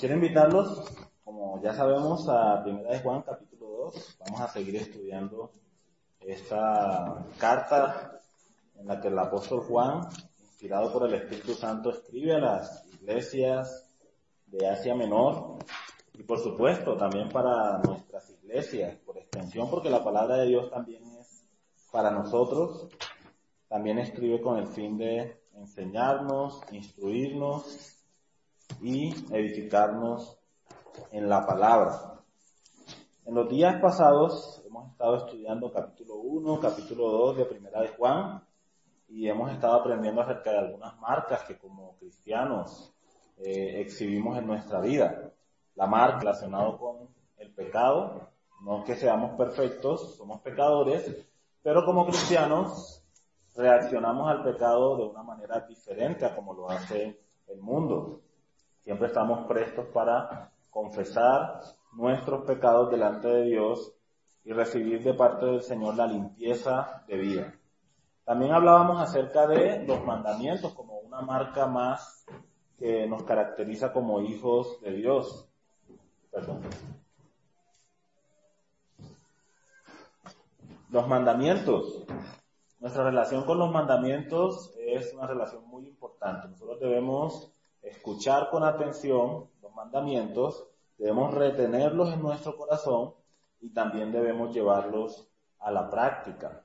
Quiero invitarlos, como ya sabemos, a Primera de Juan, capítulo 2. Vamos a seguir estudiando esta carta en la que el apóstol Juan, inspirado por el Espíritu Santo, escribe a las iglesias de Asia Menor y por supuesto también para nuestras iglesias, por extensión, porque la palabra de Dios también es para nosotros. También escribe con el fin de enseñarnos, instruirnos y edificarnos en la palabra. En los días pasados hemos estado estudiando capítulo 1, capítulo 2 de Primera de Juan y hemos estado aprendiendo acerca de algunas marcas que como cristianos eh, exhibimos en nuestra vida. La marca relacionada con el pecado, no que seamos perfectos, somos pecadores, pero como cristianos reaccionamos al pecado de una manera diferente a como lo hace el mundo. Siempre estamos prestos para confesar nuestros pecados delante de Dios y recibir de parte del Señor la limpieza de vida. También hablábamos acerca de los mandamientos como una marca más que nos caracteriza como hijos de Dios. Perdón. Los mandamientos. Nuestra relación con los mandamientos es una relación muy importante. Nosotros debemos escuchar con atención los mandamientos, debemos retenerlos en nuestro corazón y también debemos llevarlos a la práctica.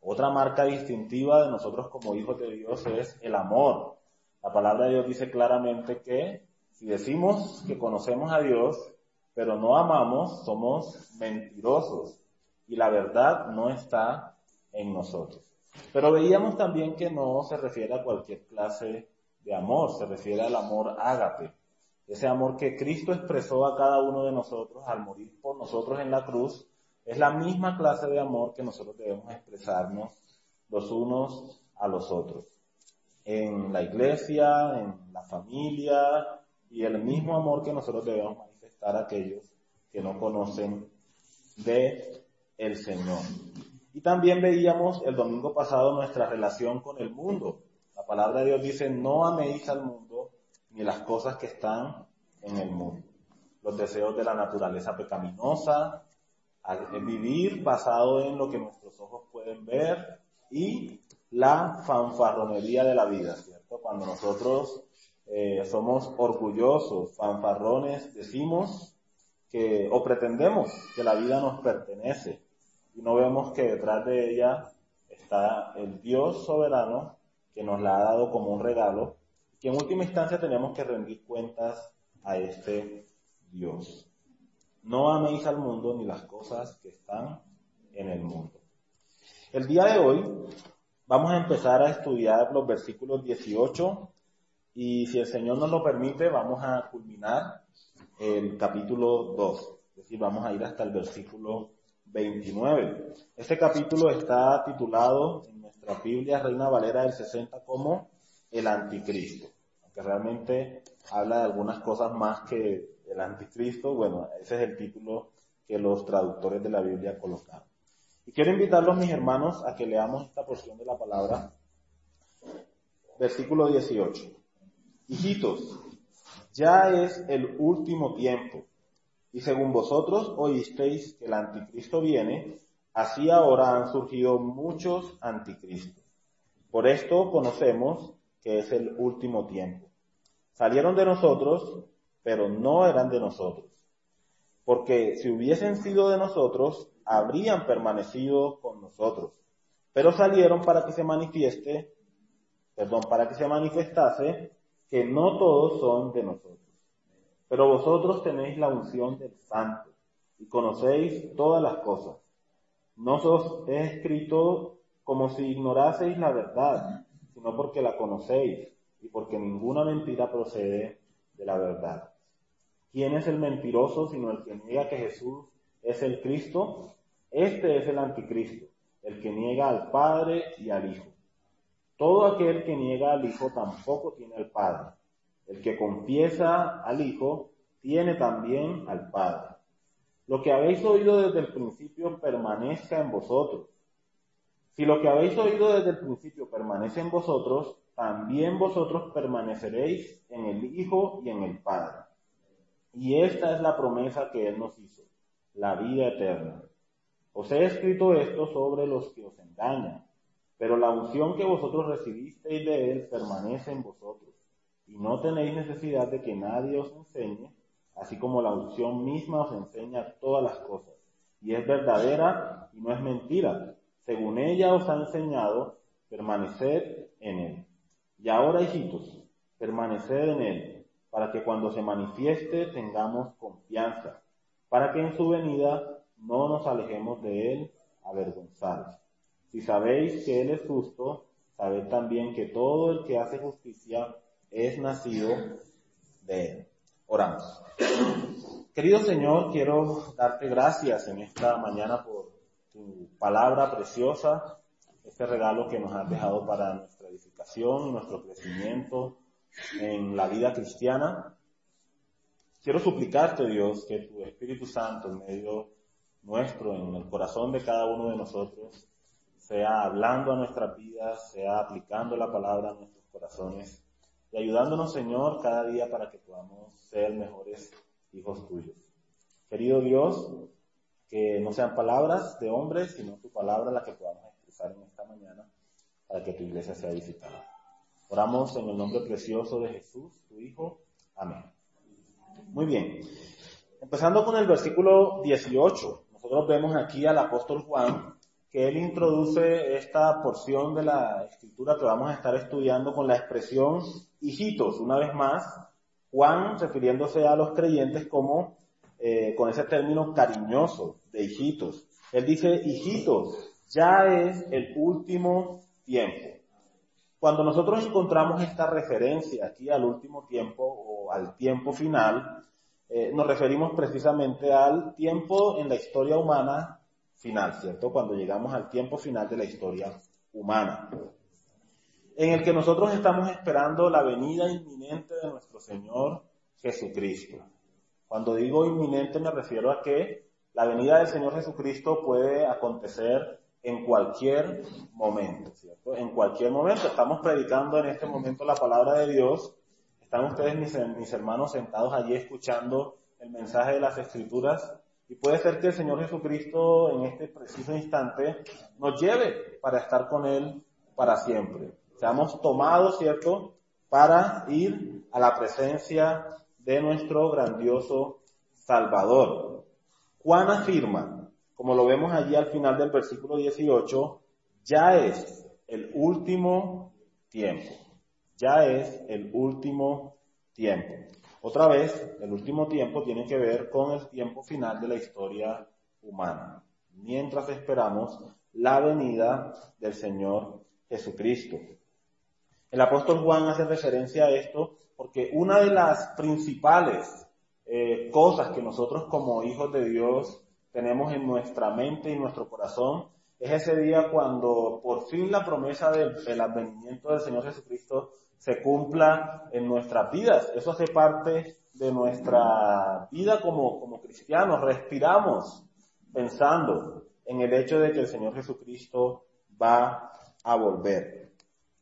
Otra marca distintiva de nosotros como hijos de Dios es el amor. La palabra de Dios dice claramente que si decimos que conocemos a Dios, pero no amamos, somos mentirosos y la verdad no está en nosotros. Pero veíamos también que no se refiere a cualquier clase de amor, se refiere al amor ágape, ese amor que Cristo expresó a cada uno de nosotros al morir por nosotros en la cruz, es la misma clase de amor que nosotros debemos expresarnos los unos a los otros. En la iglesia, en la familia y el mismo amor que nosotros debemos manifestar a aquellos que no conocen de el Señor. Y también veíamos el domingo pasado nuestra relación con el mundo. La palabra de Dios dice, no améis al mundo ni las cosas que están en el mundo. Los deseos de la naturaleza pecaminosa, vivir basado en lo que nuestros ojos pueden ver y la fanfarronería de la vida, ¿cierto? Cuando nosotros eh, somos orgullosos, fanfarrones, decimos que, o pretendemos que la vida nos pertenece y no vemos que detrás de ella está el Dios soberano que nos la ha dado como un regalo, que en última instancia tenemos que rendir cuentas a este Dios. No améis al mundo ni las cosas que están en el mundo. El día de hoy vamos a empezar a estudiar los versículos 18 y si el Señor nos lo permite vamos a culminar el capítulo 2. Es decir, vamos a ir hasta el versículo 29. Este capítulo está titulado en nuestra Biblia Reina Valera del 60 como el anticristo. Aunque realmente habla de algunas cosas más que el anticristo, bueno, ese es el título que los traductores de la Biblia colocaron. Y quiero invitarlos, mis hermanos, a que leamos esta porción de la palabra. Versículo 18. Hijitos, ya es el último tiempo. Y según vosotros oísteis que el anticristo viene, así ahora han surgido muchos anticristos. Por esto conocemos que es el último tiempo. Salieron de nosotros, pero no eran de nosotros. Porque si hubiesen sido de nosotros, habrían permanecido con nosotros. Pero salieron para que se manifieste, perdón, para que se manifestase que no todos son de nosotros. Pero vosotros tenéis la unción del Santo y conocéis todas las cosas. No os he escrito como si ignoraseis la verdad, sino porque la conocéis y porque ninguna mentira procede de la verdad. ¿Quién es el mentiroso sino el que niega que Jesús es el Cristo? Este es el anticristo, el que niega al Padre y al Hijo. Todo aquel que niega al Hijo tampoco tiene al Padre. El que confiesa al Hijo tiene también al Padre. Lo que habéis oído desde el principio permanezca en vosotros. Si lo que habéis oído desde el principio permanece en vosotros, también vosotros permaneceréis en el Hijo y en el Padre. Y esta es la promesa que Él nos hizo, la vida eterna. Os he escrito esto sobre los que os engañan, pero la unción que vosotros recibisteis de Él permanece en vosotros, y no tenéis necesidad de que nadie os enseñe, así como la unción misma os enseña todas las cosas, y es verdadera y no es mentira. Según ella os ha enseñado, permaneced en Él. Y ahora, hijitos, permaneced en Él, para que cuando se manifieste tengamos confianza, para que en su venida no nos alejemos de Él avergonzados. Si sabéis que Él es justo, sabed también que todo el que hace justicia es nacido de Él. Oramos. Querido Señor, quiero darte gracias en esta mañana por tu palabra preciosa, este regalo que nos has dejado para nuestra edificación y nuestro crecimiento en la vida cristiana. Quiero suplicarte, Dios, que tu Espíritu Santo en medio nuestro, en el corazón de cada uno de nosotros, sea hablando a nuestras vidas, sea aplicando la palabra a nuestros corazones y ayudándonos, Señor, cada día para que podamos ser mejores hijos tuyos. Querido Dios, que no sean palabras de hombres, sino tu palabra la que podamos expresar en esta mañana para que tu iglesia sea visitada. Oramos en el nombre precioso de Jesús, tu Hijo. Amén. Muy bien. Empezando con el versículo 18. Nosotros vemos aquí al apóstol Juan que él introduce esta porción de la escritura que vamos a estar estudiando con la expresión hijitos. Una vez más, Juan refiriéndose a los creyentes como eh, con ese término cariñoso de hijitos. Él dice, hijitos, ya es el último tiempo. Cuando nosotros encontramos esta referencia aquí al último tiempo o al tiempo final, eh, nos referimos precisamente al tiempo en la historia humana final, ¿cierto? Cuando llegamos al tiempo final de la historia humana, en el que nosotros estamos esperando la venida inminente de nuestro Señor Jesucristo. Cuando digo inminente me refiero a que la venida del Señor Jesucristo puede acontecer en cualquier momento, ¿cierto? En cualquier momento. Estamos predicando en este momento la palabra de Dios están ustedes, mis, hermanos, sentados allí escuchando el mensaje de las Escrituras y puede ser que el Señor Jesucristo en este preciso instante nos lleve para estar con Él para siempre. Seamos tomados, ¿cierto?, para ir a la presencia de nuestro grandioso Salvador. Juan afirma, como lo vemos allí al final del versículo 18, ya es el último tiempo ya es el último tiempo. Otra vez, el último tiempo tiene que ver con el tiempo final de la historia humana, mientras esperamos la venida del Señor Jesucristo. El apóstol Juan hace referencia a esto porque una de las principales eh, cosas que nosotros como hijos de Dios tenemos en nuestra mente y nuestro corazón es ese día cuando por fin la promesa del, del advenimiento del Señor Jesucristo se cumpla en nuestras vidas. Eso hace parte de nuestra vida como, como cristianos. Respiramos pensando en el hecho de que el Señor Jesucristo va a volver.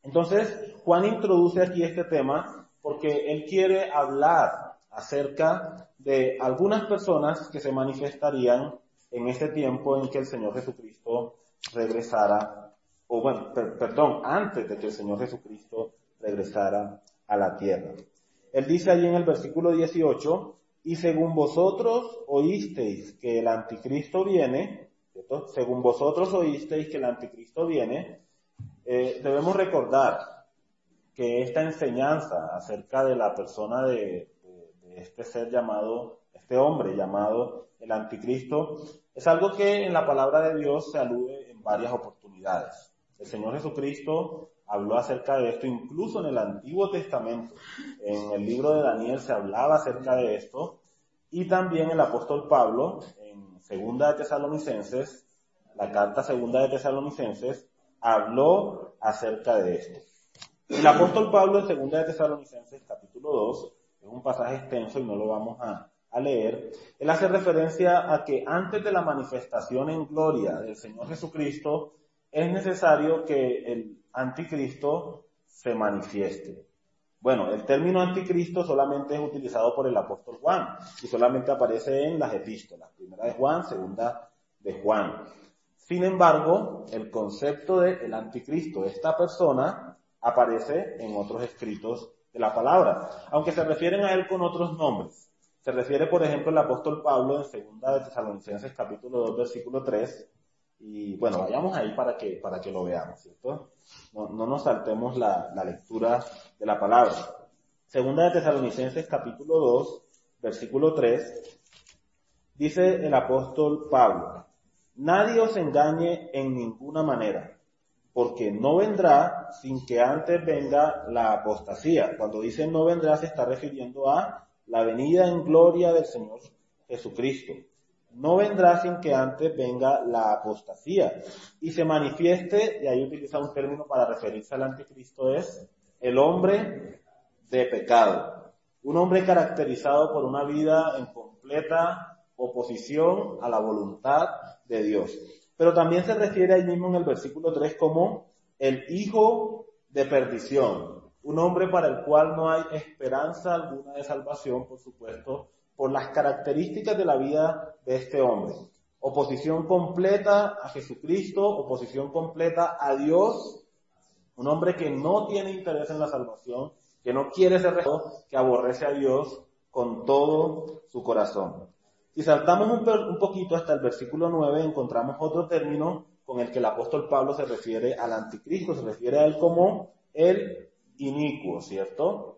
Entonces, Juan introduce aquí este tema porque él quiere hablar acerca de algunas personas que se manifestarían en este tiempo en que el Señor Jesucristo regresara, o bueno, perdón, antes de que el Señor Jesucristo regresara a la tierra. Él dice allí en el versículo 18, y según vosotros oísteis que el anticristo viene, según vosotros oísteis que el anticristo viene, eh, debemos recordar que esta enseñanza acerca de la persona de, de este ser llamado, este hombre llamado el anticristo, es algo que en la palabra de Dios se alude en varias oportunidades. El Señor Jesucristo habló acerca de esto, incluso en el Antiguo Testamento. En el libro de Daniel se hablaba acerca de esto, y también el apóstol Pablo, en Segunda de Tesalonicenses, la carta Segunda de Tesalonicenses, habló acerca de esto. El apóstol Pablo en Segunda de Tesalonicenses, capítulo 2, es un pasaje extenso y no lo vamos a, a leer, él hace referencia a que antes de la manifestación en gloria del Señor Jesucristo, es necesario que el anticristo se manifieste. Bueno, el término anticristo solamente es utilizado por el apóstol Juan y solamente aparece en las epístolas, primera de Juan, segunda de Juan. Sin embargo, el concepto de el anticristo, esta persona, aparece en otros escritos de la palabra, aunque se refieren a él con otros nombres. Se refiere, por ejemplo, el apóstol Pablo en segunda de Tesalonicenses capítulo 2 versículo 3, y bueno, vayamos ahí para que, para que lo veamos, ¿cierto? No, no nos saltemos la, la lectura de la palabra. Segunda de Tesalonicenses capítulo 2, versículo 3, dice el apóstol Pablo, nadie os engañe en ninguna manera, porque no vendrá sin que antes venga la apostasía. Cuando dice no vendrá se está refiriendo a la venida en gloria del Señor Jesucristo no vendrá sin que antes venga la apostasía y se manifieste, y ahí utiliza un término para referirse al anticristo, es el hombre de pecado. Un hombre caracterizado por una vida en completa oposición a la voluntad de Dios. Pero también se refiere ahí mismo en el versículo 3 como el hijo de perdición. Un hombre para el cual no hay esperanza alguna de salvación, por supuesto, por las características de la vida de este hombre. Oposición completa a Jesucristo, oposición completa a Dios, un hombre que no tiene interés en la salvación, que no quiere ser rechazado, que aborrece a Dios con todo su corazón. Si saltamos un, un, poquito hasta el versículo 9, encontramos otro término con el que el apóstol Pablo se refiere al anticristo, se refiere a él como el inicuo, ¿cierto?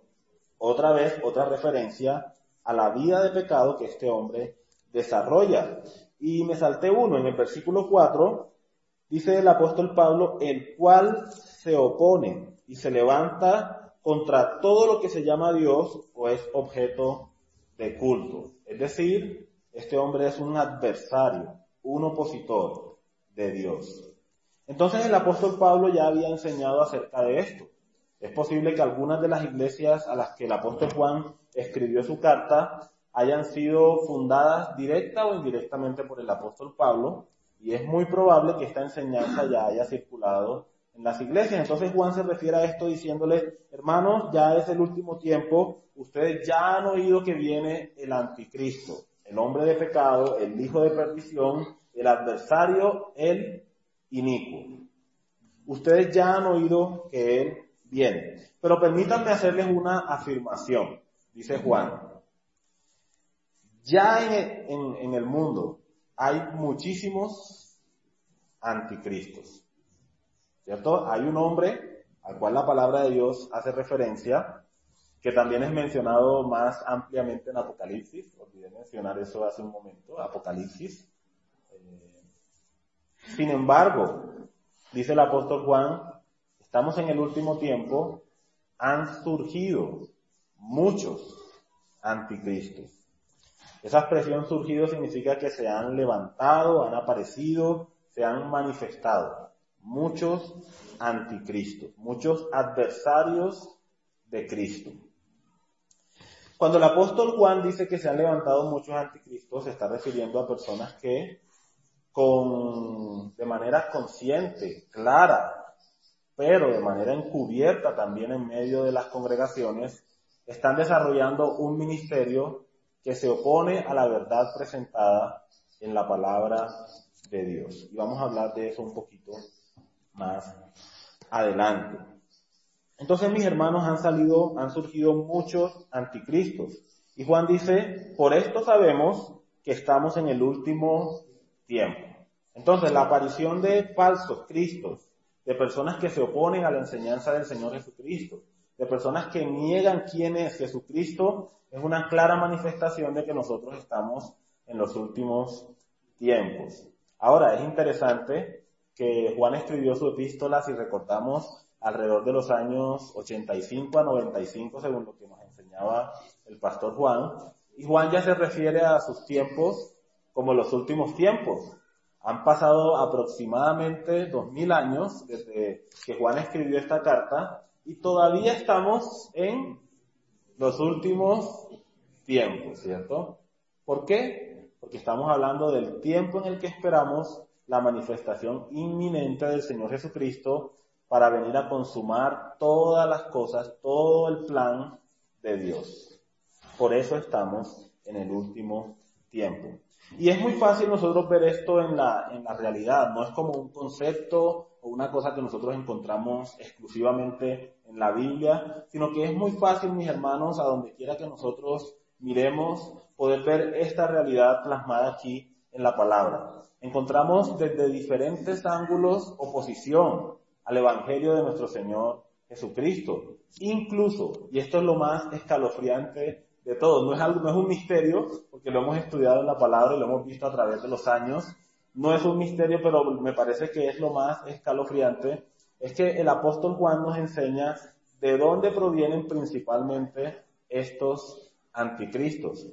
Otra vez, otra referencia a la vida de pecado que este hombre desarrolla. Y me salté uno, en el versículo 4, dice el apóstol Pablo, el cual se opone y se levanta contra todo lo que se llama Dios o es objeto de culto. Es decir, este hombre es un adversario, un opositor de Dios. Entonces el apóstol Pablo ya había enseñado acerca de esto. Es posible que algunas de las iglesias a las que el apóstol Juan escribió su carta hayan sido fundadas directa o indirectamente por el apóstol Pablo, y es muy probable que esta enseñanza ya haya circulado en las iglesias. Entonces Juan se refiere a esto diciéndole, hermanos, ya es el último tiempo, ustedes ya han oído que viene el anticristo, el hombre de pecado, el hijo de perdición, el adversario, el inicuo. Ustedes ya han oído que él Bien, pero permítanme hacerles una afirmación, dice Juan. Ya en, el mundo hay muchísimos anticristos, ¿cierto? Hay un hombre al cual la palabra de Dios hace referencia, que también es mencionado más ampliamente en Apocalipsis, olvidé mencionar eso hace un momento, Apocalipsis. Eh, sin embargo, dice el apóstol Juan, estamos en el último tiempo, han surgido muchos anticristos. Esa expresión surgido significa que se han levantado, han aparecido, se han manifestado muchos anticristos, muchos adversarios de Cristo. Cuando el apóstol Juan dice que se han levantado muchos anticristos, se está refiriendo a personas que con, de manera consciente, clara, pero de manera encubierta también en medio de las congregaciones, están desarrollando un ministerio que se opone a la verdad presentada en la palabra de Dios. Y vamos a hablar de eso un poquito más adelante. Entonces, mis hermanos, han salido, han surgido muchos anticristos. Y Juan dice, por esto sabemos que estamos en el último tiempo. Entonces, la aparición de falsos cristos de personas que se oponen a la enseñanza del Señor Jesucristo, de personas que niegan quién es Jesucristo, es una clara manifestación de que nosotros estamos en los últimos tiempos. Ahora, es interesante que Juan escribió su epístola, si recordamos, alrededor de los años 85 a 95, según lo que nos enseñaba el pastor Juan, y Juan ya se refiere a sus tiempos como los últimos tiempos. Han pasado aproximadamente dos mil años desde que Juan escribió esta carta y todavía estamos en los últimos tiempos, ¿cierto? ¿Por qué? Porque estamos hablando del tiempo en el que esperamos la manifestación inminente del Señor Jesucristo para venir a consumar todas las cosas, todo el plan de Dios. Por eso estamos en el último tiempo. Y es muy fácil nosotros ver esto en la, en la realidad, no es como un concepto o una cosa que nosotros encontramos exclusivamente en la Biblia, sino que es muy fácil, mis hermanos, a donde quiera que nosotros miremos, poder ver esta realidad plasmada aquí en la palabra. Encontramos desde diferentes ángulos oposición al Evangelio de nuestro Señor Jesucristo. Incluso, y esto es lo más escalofriante de todo, no es algo, no es un misterio, porque lo hemos estudiado en la palabra y lo hemos visto a través de los años, no es un misterio, pero me parece que es lo más escalofriante, es que el apóstol Juan nos enseña de dónde provienen principalmente estos anticristos.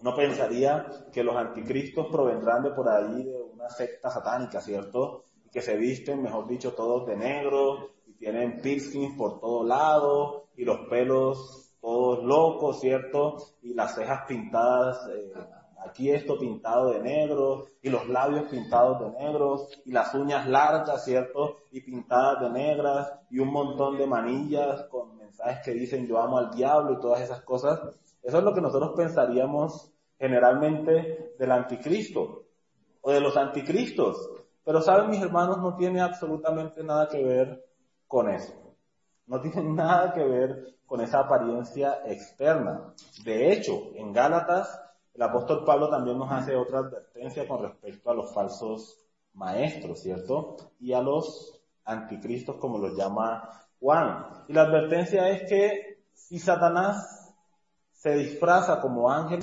Uno pensaría que los anticristos provendrán de por ahí de una secta satánica, ¿cierto? Que se visten, mejor dicho, todos de negro y tienen piercings por todo lado y los pelos todos locos, ¿cierto? Y las cejas pintadas, eh, aquí esto pintado de negro y los labios pintados de negros y las uñas largas, ¿cierto? Y pintadas de negras y un montón de manillas con mensajes que dicen yo amo al diablo y todas esas cosas. Eso es lo que nosotros pensaríamos generalmente del anticristo o de los anticristos. Pero saben mis hermanos, no tiene absolutamente nada que ver con eso. No tiene nada que ver con esa apariencia externa. De hecho, en Gálatas, el apóstol Pablo también nos hace otra advertencia con respecto a los falsos maestros, ¿cierto? Y a los anticristos, como los llama Juan. Y la advertencia es que si Satanás se disfraza como ángel,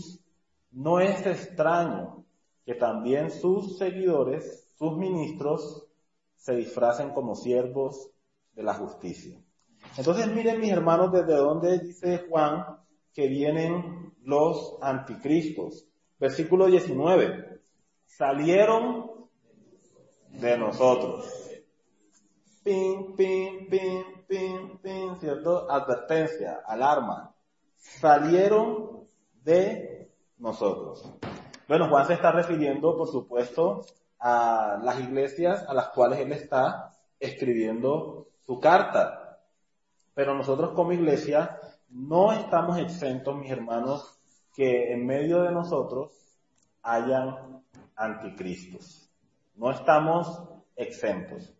no es extraño que también sus seguidores, sus ministros, se disfracen como siervos de la justicia. Entonces miren mis hermanos desde dónde dice Juan que vienen los anticristos. Versículo 19. Salieron de nosotros. Pin, pin, pin, pin, pin, ¿cierto? Advertencia, alarma salieron de nosotros. Bueno, Juan se está refiriendo, por supuesto, a las iglesias a las cuales él está escribiendo su carta. Pero nosotros como iglesia no estamos exentos, mis hermanos, que en medio de nosotros hayan anticristos. No estamos exentos.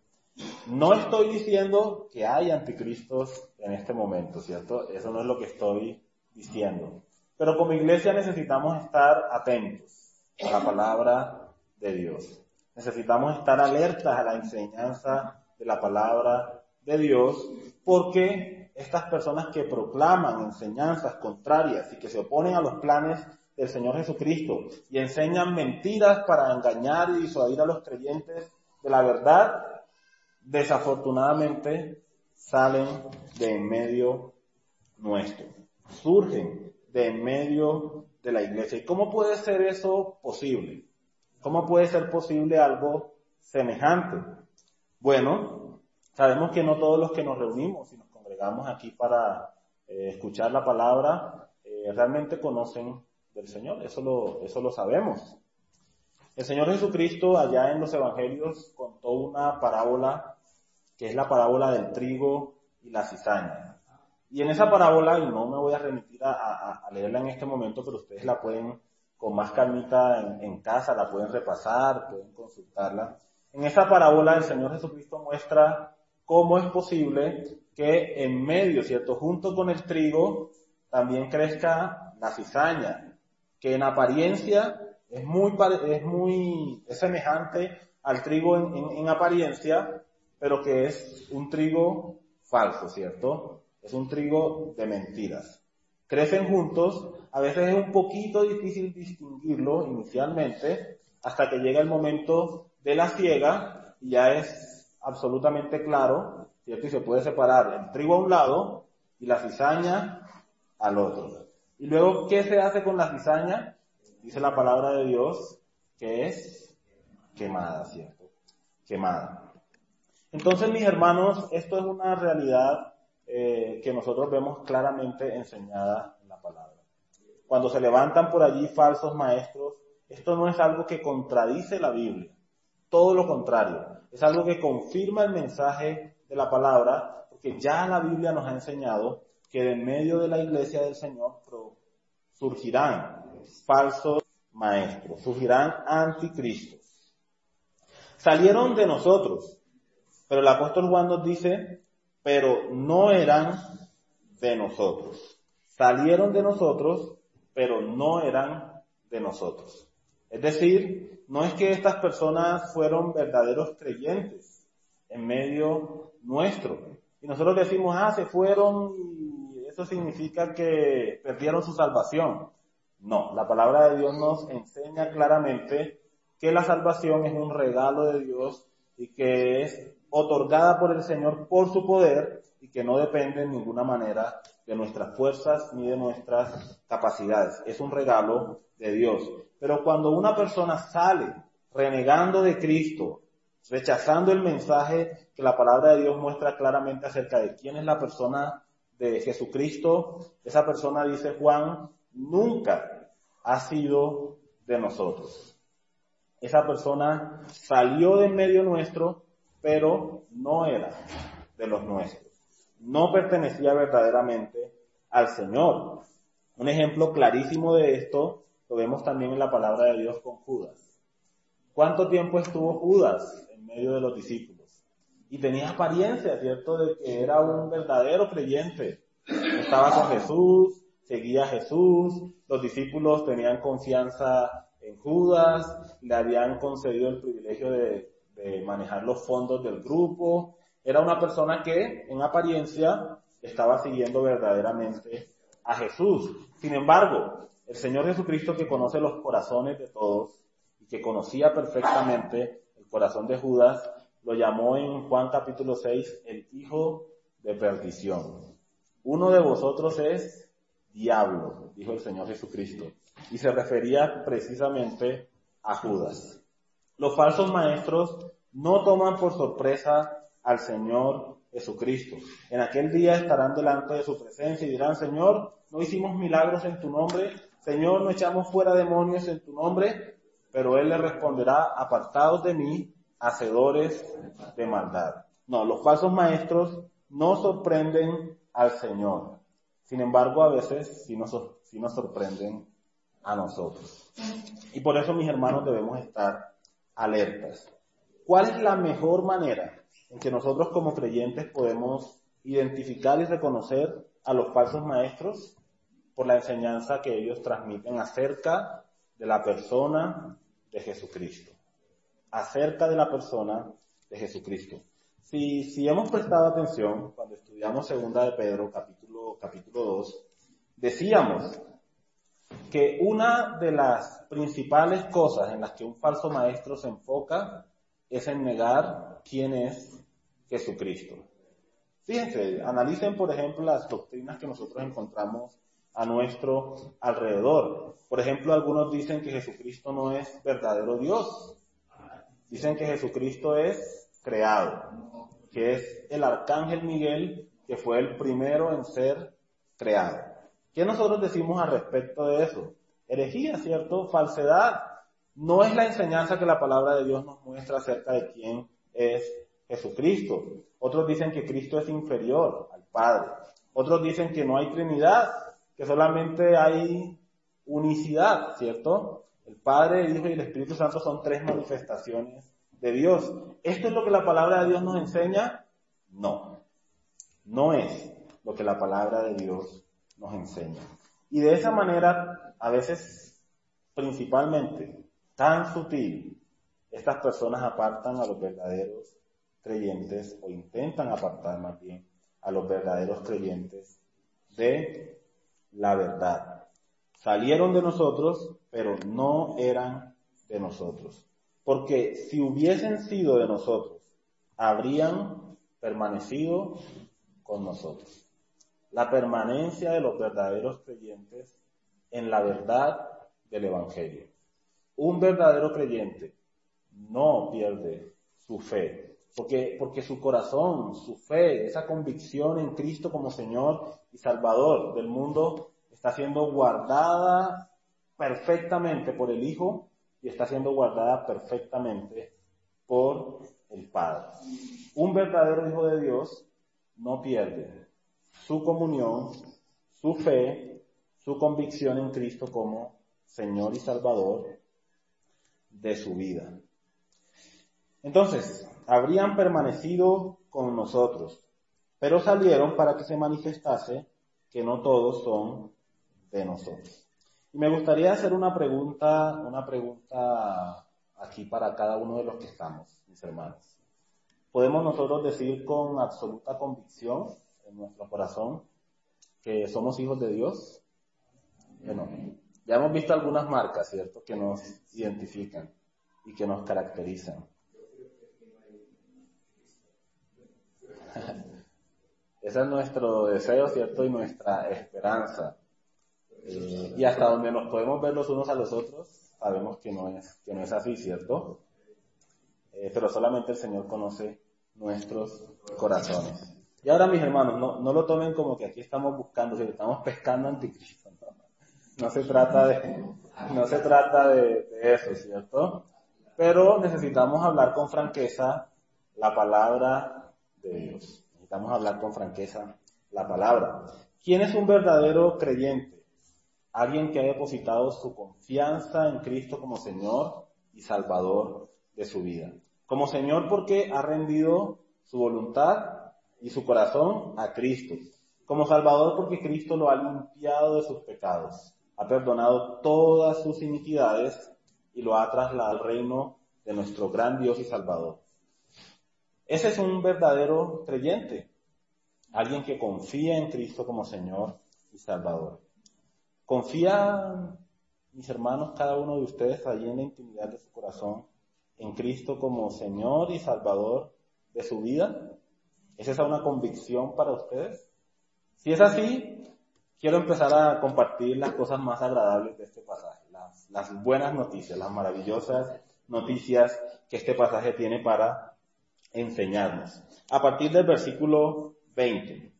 No estoy diciendo que hay anticristos en este momento, ¿cierto? Eso no es lo que estoy diciendo. Pero como iglesia necesitamos estar atentos a la palabra de Dios. Necesitamos estar alertas a la enseñanza de la palabra de Dios porque estas personas que proclaman enseñanzas contrarias y que se oponen a los planes del Señor Jesucristo y enseñan mentiras para engañar y disuadir a los creyentes de la verdad, desafortunadamente salen de en medio nuestro surgen de en medio de la iglesia. ¿Y cómo puede ser eso posible? ¿Cómo puede ser posible algo semejante? Bueno, sabemos que no todos los que nos reunimos y nos congregamos aquí para eh, escuchar la palabra eh, realmente conocen del Señor, eso lo, eso lo sabemos. El Señor Jesucristo allá en los Evangelios contó una parábola que es la parábola del trigo y la cizaña. Y en esa parábola, y no me voy a remitir a, leerla en este momento, pero ustedes la pueden con más calmita en, casa, la pueden repasar, pueden consultarla. En esa parábola el Señor Jesucristo muestra cómo es posible que en medio, ¿cierto? Junto con el trigo también crezca la cizaña, que en apariencia es muy, es muy, es semejante al trigo en, en apariencia, pero que es un trigo falso, ¿cierto? Es un trigo de mentiras. Crecen juntos, a veces es un poquito difícil distinguirlo inicialmente, hasta que llega el momento de la ciega y ya es absolutamente claro, ¿cierto? Y se puede separar el trigo a un lado y la cizaña al otro. Y luego, ¿qué se hace con la cizaña? Dice la palabra de Dios que es quemada, ¿cierto? Quemada. Entonces, mis hermanos, esto es una realidad eh, que nosotros vemos claramente enseñada en la palabra. Cuando se levantan por allí falsos maestros, esto no es algo que contradice la Biblia, todo lo contrario, es algo que confirma el mensaje de la palabra, porque ya la Biblia nos ha enseñado que en medio de la iglesia del Señor surgirán falsos maestros, surgirán anticristos. Salieron de nosotros, pero el apóstol Juan nos dice, pero no eran de nosotros. Salieron de nosotros, pero no eran de nosotros. Es decir, no es que estas personas fueron verdaderos creyentes en medio nuestro. Y nosotros decimos, ah, se fueron y eso significa que perdieron su salvación. No, la palabra de Dios nos enseña claramente que la salvación es un regalo de Dios y que es otorgada por el Señor por su poder y que no depende en ninguna manera de nuestras fuerzas ni de nuestras capacidades. Es un regalo de Dios. Pero cuando una persona sale renegando de Cristo, rechazando el mensaje que la palabra de Dios muestra claramente acerca de quién es la persona de Jesucristo, esa persona, dice Juan, nunca ha sido de nosotros. Esa persona salió de medio nuestro, pero no era de los nuestros. No pertenecía verdaderamente al Señor. Un ejemplo clarísimo de esto lo vemos también en la palabra de Dios con Judas. ¿Cuánto tiempo estuvo Judas medio discípulos? Y tenía apariencia, ¿cierto?, de que era un verdadero creyente. Estaba con Jesús, seguía a Jesús, los discípulos tenían confianza en Judas, le habían concedido el privilegio de, de manejar los fondos del grupo. Era una persona que, en apariencia, estaba siguiendo verdaderamente a Jesús. Sin embargo, el Señor Jesucristo que conoce los corazones de todos y que conocía perfectamente corazón de Judas, lo llamó en Juan capítulo 6 el hijo de perdición. Uno de vosotros es diablo, dijo el Señor Jesucristo. Y se refería precisamente a Judas. Los falsos maestros no toman por sorpresa al Señor Jesucristo. En aquel día estarán delante de su presencia y dirán, Señor, no hicimos milagros en tu nombre, Señor, no echamos fuera demonios en tu nombre, pero él le responderá, apartados de mí, hacedores de maldad. No, los falsos maestros no sorprenden al Señor. Sin embargo, a veces sí nos, sí nos sorprenden a nosotros. Y por eso, mis hermanos, debemos estar alertas. ¿Cuál es la mejor manera en que nosotros como creyentes podemos identificar y reconocer a los falsos maestros? por la enseñanza que ellos transmiten acerca de la persona de Jesucristo. Acerca de la persona de Jesucristo. Si, si hemos prestado atención cuando estudiamos Segunda de Pedro, capítulo, capítulo 2, decíamos que una de las principales cosas en las que un falso maestro se enfoca es en negar quién es Jesucristo. Fíjense, analicen por ejemplo las doctrinas que nosotros encontramos a nuestro alrededor. Por ejemplo, algunos dicen que Jesucristo no es verdadero Dios. Dicen que Jesucristo es creado, que es el arcángel Miguel que fue el primero en ser creado. ¿Qué nosotros decimos al respecto de eso? Herejía, ¿cierto? Falsedad. No es la enseñanza que la palabra de Dios nos muestra acerca de quién es Jesucristo. Otros dicen que Cristo es inferior al Padre. Otros dicen que no hay Trinidad que solamente hay unicidad, ¿cierto? El Padre, el Hijo y el Espíritu Santo son tres manifestaciones de Dios. ¿Esto es lo que la palabra de Dios nos enseña? No, no es lo que la palabra de Dios nos enseña. Y de esa manera, a veces, principalmente, tan sutil, estas personas apartan a los verdaderos creyentes o intentan apartar más bien a los verdaderos creyentes de la verdad. Salieron de nosotros, pero no eran de nosotros. Porque si hubiesen sido de nosotros, habrían permanecido con nosotros. La permanencia de los verdaderos creyentes en la verdad del Evangelio. Un verdadero creyente no pierde su fe, porque, porque su corazón, su fe, esa convicción en Cristo como Señor y Salvador del mundo está siendo guardada perfectamente por el Hijo y está siendo guardada perfectamente por el Padre. Un verdadero Hijo de Dios no pierde su comunión, su fe, su convicción en Cristo como Señor y Salvador de su vida. Entonces, habrían permanecido con nosotros, pero salieron para que se manifestase que no todos son de nosotros. Y me gustaría hacer una pregunta, una pregunta aquí para cada uno de los que estamos, mis hermanos. ¿Podemos nosotros decir con absoluta convicción en nuestro corazón que somos hijos de Dios? Bueno, ya hemos visto algunas marcas, ¿cierto?, que nos identifican y que nos caracterizan. Ese es nuestro deseo, ¿cierto? Y nuestra esperanza. Eh, y hasta donde nos podemos ver los unos a los otros, sabemos que no es, que no es así, ¿cierto? Eh, pero solamente el Señor conoce nuestros corazones. Y ahora, mis hermanos, no, no lo tomen como que aquí estamos buscando, si estamos pescando anticristo. No, se trata de, no se trata de eso, ¿cierto? Pero necesitamos hablar con franqueza la palabra de Dios. Necesitamos hablar con franqueza la palabra. ¿Quién es un verdadero creyente? Alguien que ha depositado su confianza en Cristo como Señor y Salvador de su vida. Como Señor porque ha rendido su voluntad y su corazón a Cristo. Como Salvador porque Cristo lo ha limpiado de sus pecados. Ha perdonado todas sus iniquidades y lo ha trasladado al reino de nuestro gran Dios y Salvador. Ese es un verdadero creyente, alguien que confía en Cristo como Señor y Salvador. ¿Confía, mis hermanos, cada uno de ustedes allí en la intimidad de su corazón, en Cristo como Señor y Salvador de su vida? ¿Es esa una convicción para ustedes? Si es así, quiero empezar a compartir las cosas más agradables de este pasaje, las, las buenas noticias, las maravillosas noticias que este pasaje tiene para enseñarnos. A partir del versículo 20.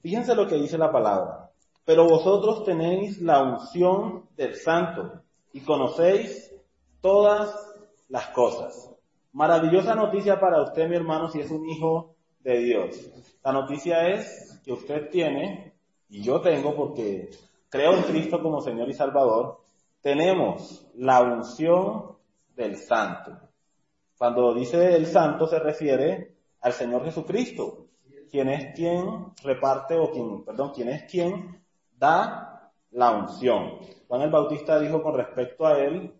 Fíjense lo que dice la palabra. Pero vosotros tenéis la unción del santo y conocéis todas las cosas. Maravillosa noticia para usted, mi hermano, si es un hijo de Dios. La noticia es que usted tiene, y yo tengo porque creo en Cristo como Señor y Salvador, tenemos la unción del santo. Cuando dice el santo se refiere al Señor Jesucristo, quien es quien reparte o quien, perdón, quien es quien da la unción. Juan el Bautista dijo con respecto a él,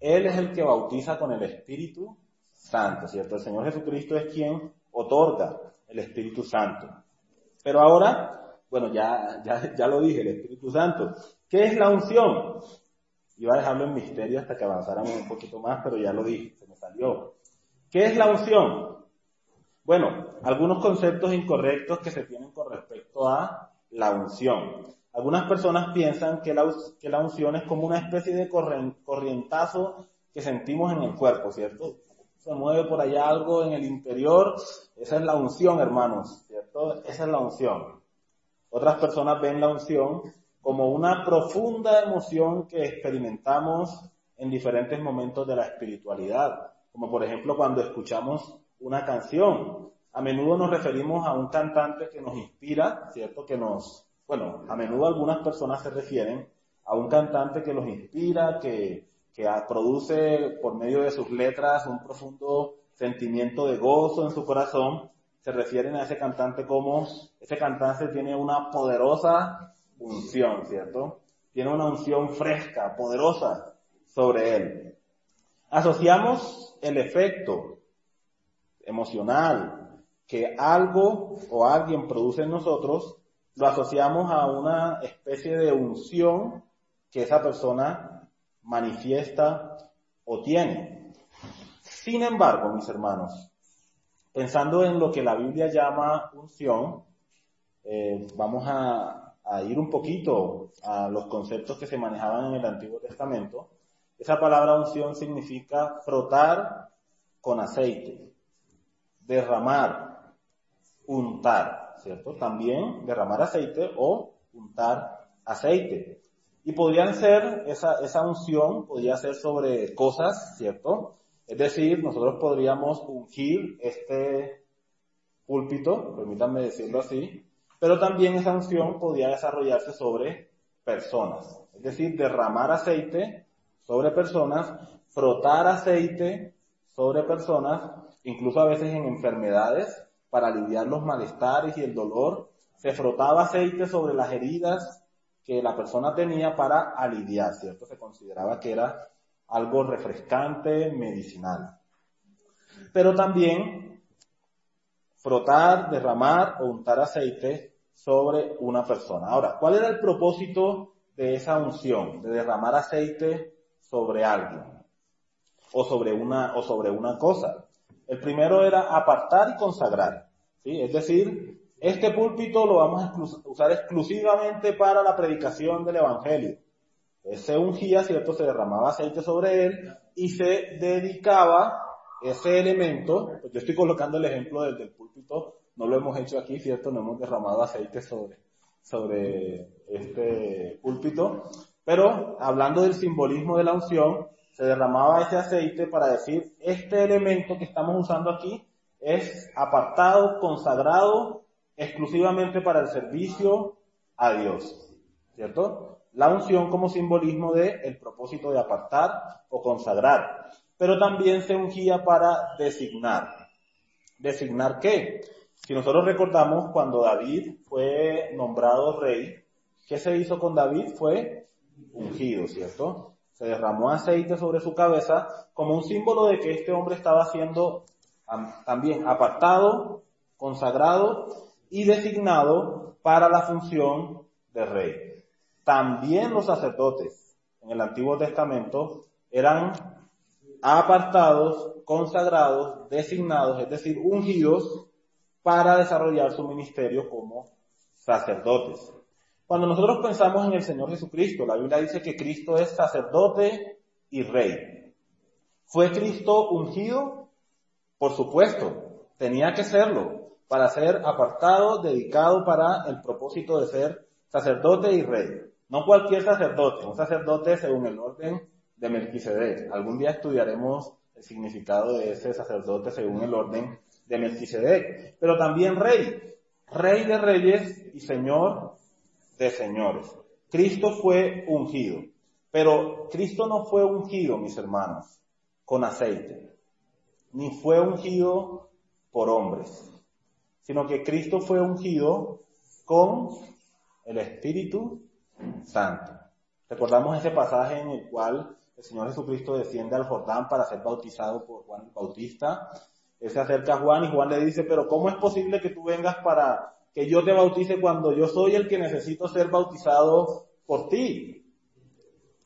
él es el que bautiza con el Espíritu Santo, ¿cierto? El Señor Jesucristo es quien otorga el Espíritu Santo. Pero ahora, bueno, ya, ya, ya lo dije, el Espíritu Santo. ¿Qué es la unción? Iba a dejarlo en misterio hasta que avanzáramos un poquito más, pero ya lo dije, ¿Qué es la unción? Bueno, algunos conceptos incorrectos que se tienen con respecto a la unción. Algunas personas piensan que la unción es como una especie de corrientazo que sentimos en el cuerpo, ¿cierto? Se mueve por allá algo en el interior, esa es la unción, hermanos, ¿cierto? Esa es la unción. Otras personas ven la unción como una profunda emoción que experimentamos en diferentes momentos de la espiritualidad, como por ejemplo cuando escuchamos una canción. A menudo nos referimos a un cantante que nos inspira, ¿cierto? Que nos, bueno, a menudo algunas personas se refieren a un cantante que los inspira, que, que produce por medio de sus letras un profundo sentimiento de gozo en su corazón. Se refieren a ese cantante como, ese cantante tiene una poderosa unción, ¿cierto? Tiene una unción fresca, poderosa sobre él. Asociamos el efecto emocional que algo o alguien produce en nosotros, lo asociamos a una especie de unción que esa persona manifiesta o tiene. Sin embargo, mis hermanos, pensando en lo que la Biblia llama unción, eh, vamos a a ir un poquito a los conceptos que se manejaban en el Antiguo Testamento, esa palabra unción significa frotar con aceite, derramar, untar, ¿cierto? También derramar aceite o untar aceite. Y podrían ser, esa, esa unción podría ser sobre cosas, ¿cierto? Es decir, nosotros podríamos ungir este púlpito, permítanme decirlo así, pero también esa unción podría desarrollarse sobre personas. Es decir, derramar aceite sobre personas, frotar aceite sobre personas, incluso a veces en enfermedades, para aliviar los malestares y el dolor. Se frotaba aceite sobre las heridas que la persona tenía para aliviar, ¿cierto? Se consideraba que era algo refrescante, medicinal. Pero también frotar, derramar o untar aceite sobre una persona. Ahora, ¿cuál era el propósito de esa unción, de derramar aceite sobre alguien o sobre una o sobre una cosa? El primero era apartar y consagrar, ¿sí? Es decir, este púlpito lo vamos a usar exclusivamente para la predicación del evangelio se ungía, ¿cierto? Se derramaba aceite sobre él y se dedicaba ese elemento, pues yo estoy colocando el ejemplo del, del púlpito, no lo hemos hecho aquí, ¿cierto? No hemos derramado aceite sobre, sobre este púlpito, pero hablando del simbolismo de la unción, se derramaba ese aceite para decir, este elemento que estamos usando aquí es apartado, consagrado exclusivamente para el servicio a Dios, ¿cierto? la unción como simbolismo de propósito de apartar o consagrar, pero también se ungía para designar. ¿Designar qué? Si nosotros recordamos cuando David fue nombrado rey, ¿qué se hizo con David? Fue ungido, ¿cierto? Se derramó aceite sobre su cabeza como un símbolo de que este hombre estaba siendo también apartado, consagrado y designado para la función de rey también los sacerdotes en el Antiguo Testamento eran apartados, consagrados, designados, es decir, ungidos para desarrollar su ministerio como sacerdotes. Cuando nosotros pensamos en el Señor Jesucristo, la Biblia dice que Cristo es sacerdote y rey. ¿Fue Cristo ungido? Por supuesto, tenía que serlo para ser apartado, dedicado para el propósito de ser sacerdote y rey. No cualquier sacerdote, un sacerdote según el orden de Melquisedec. Algún día estudiaremos el significado de ese sacerdote según el orden de Melquisedec. Pero también rey, rey de reyes y señor de señores. Cristo fue ungido. Pero Cristo no fue ungido, mis hermanos, con aceite, ni fue ungido por hombres, sino que Cristo fue ungido con el Espíritu Santo. Recordamos ese pasaje en el cual el Señor Jesucristo desciende al Jordán para ser bautizado por Juan el Bautista. Él se acerca a Juan y Juan le dice, pero ¿cómo es posible que tú vengas para que yo te bautice cuando yo soy el que necesito ser bautizado por ti?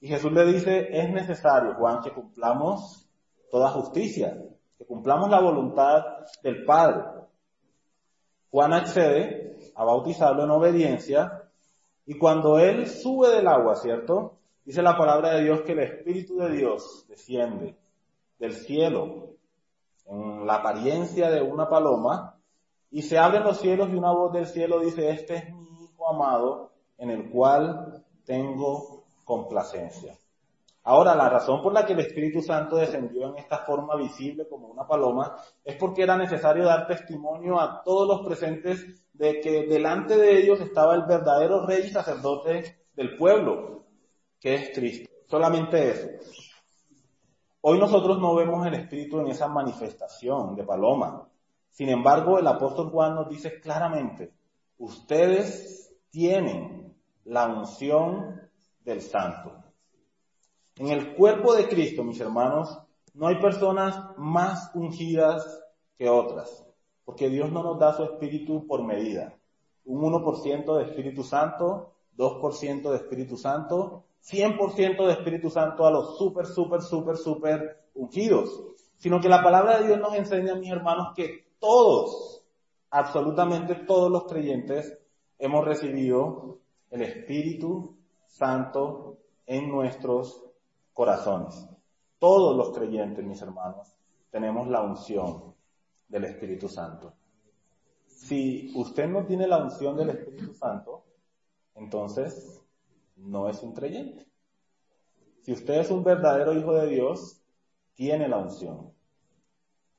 Y Jesús le dice, es necesario, Juan, que cumplamos toda justicia, que cumplamos la voluntad del Padre. Juan accede a bautizarlo en obediencia y cuando Él sube del agua, ¿cierto? Dice la palabra de Dios que el Espíritu de Dios desciende del cielo en la apariencia de una paloma y se abren los cielos y una voz del cielo dice, este es mi Hijo amado en el cual tengo complacencia. Ahora, la razón por la que el Espíritu Santo descendió en esta forma visible como una paloma es porque era necesario dar testimonio a todos los presentes de que delante de ellos estaba el verdadero rey y sacerdote del pueblo, que es Cristo. Solamente eso. Hoy nosotros no vemos el Espíritu en esa manifestación de paloma. Sin embargo, el apóstol Juan nos dice claramente, ustedes tienen la unción del santo. En el cuerpo de Cristo, mis hermanos, no hay personas más ungidas que otras porque Dios no nos da su espíritu por medida. Un 1% de Espíritu Santo, 2% de Espíritu Santo, 100% de Espíritu Santo a los súper, súper, súper, súper ungidos. Sino que la palabra de Dios nos enseña, mis hermanos, que todos, absolutamente todos los creyentes, hemos recibido el Espíritu Santo en nuestros corazones. Todos los creyentes, mis hermanos, tenemos la unción del Espíritu Santo. Si usted no tiene la unción del Espíritu Santo, entonces no es un creyente. Si usted es un verdadero hijo de Dios, tiene la unción.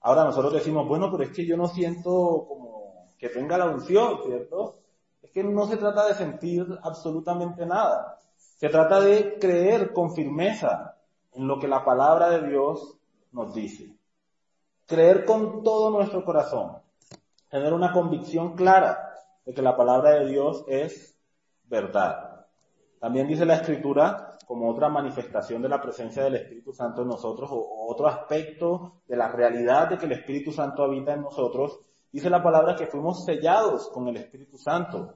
Ahora nosotros decimos, bueno, pero es que yo no siento como que tenga la unción, ¿cierto? Es que no se trata de sentir absolutamente nada. Se trata de creer con firmeza en lo que la palabra de Dios nos dice. Creer con todo nuestro corazón. Tener una convicción clara de que la palabra de Dios es verdad. También dice la escritura como otra manifestación de la presencia del Espíritu Santo en nosotros o, otro aspecto de la realidad de que el Espíritu Santo habita en nosotros, dice la palabra que fuimos sellados con el Espíritu Santo.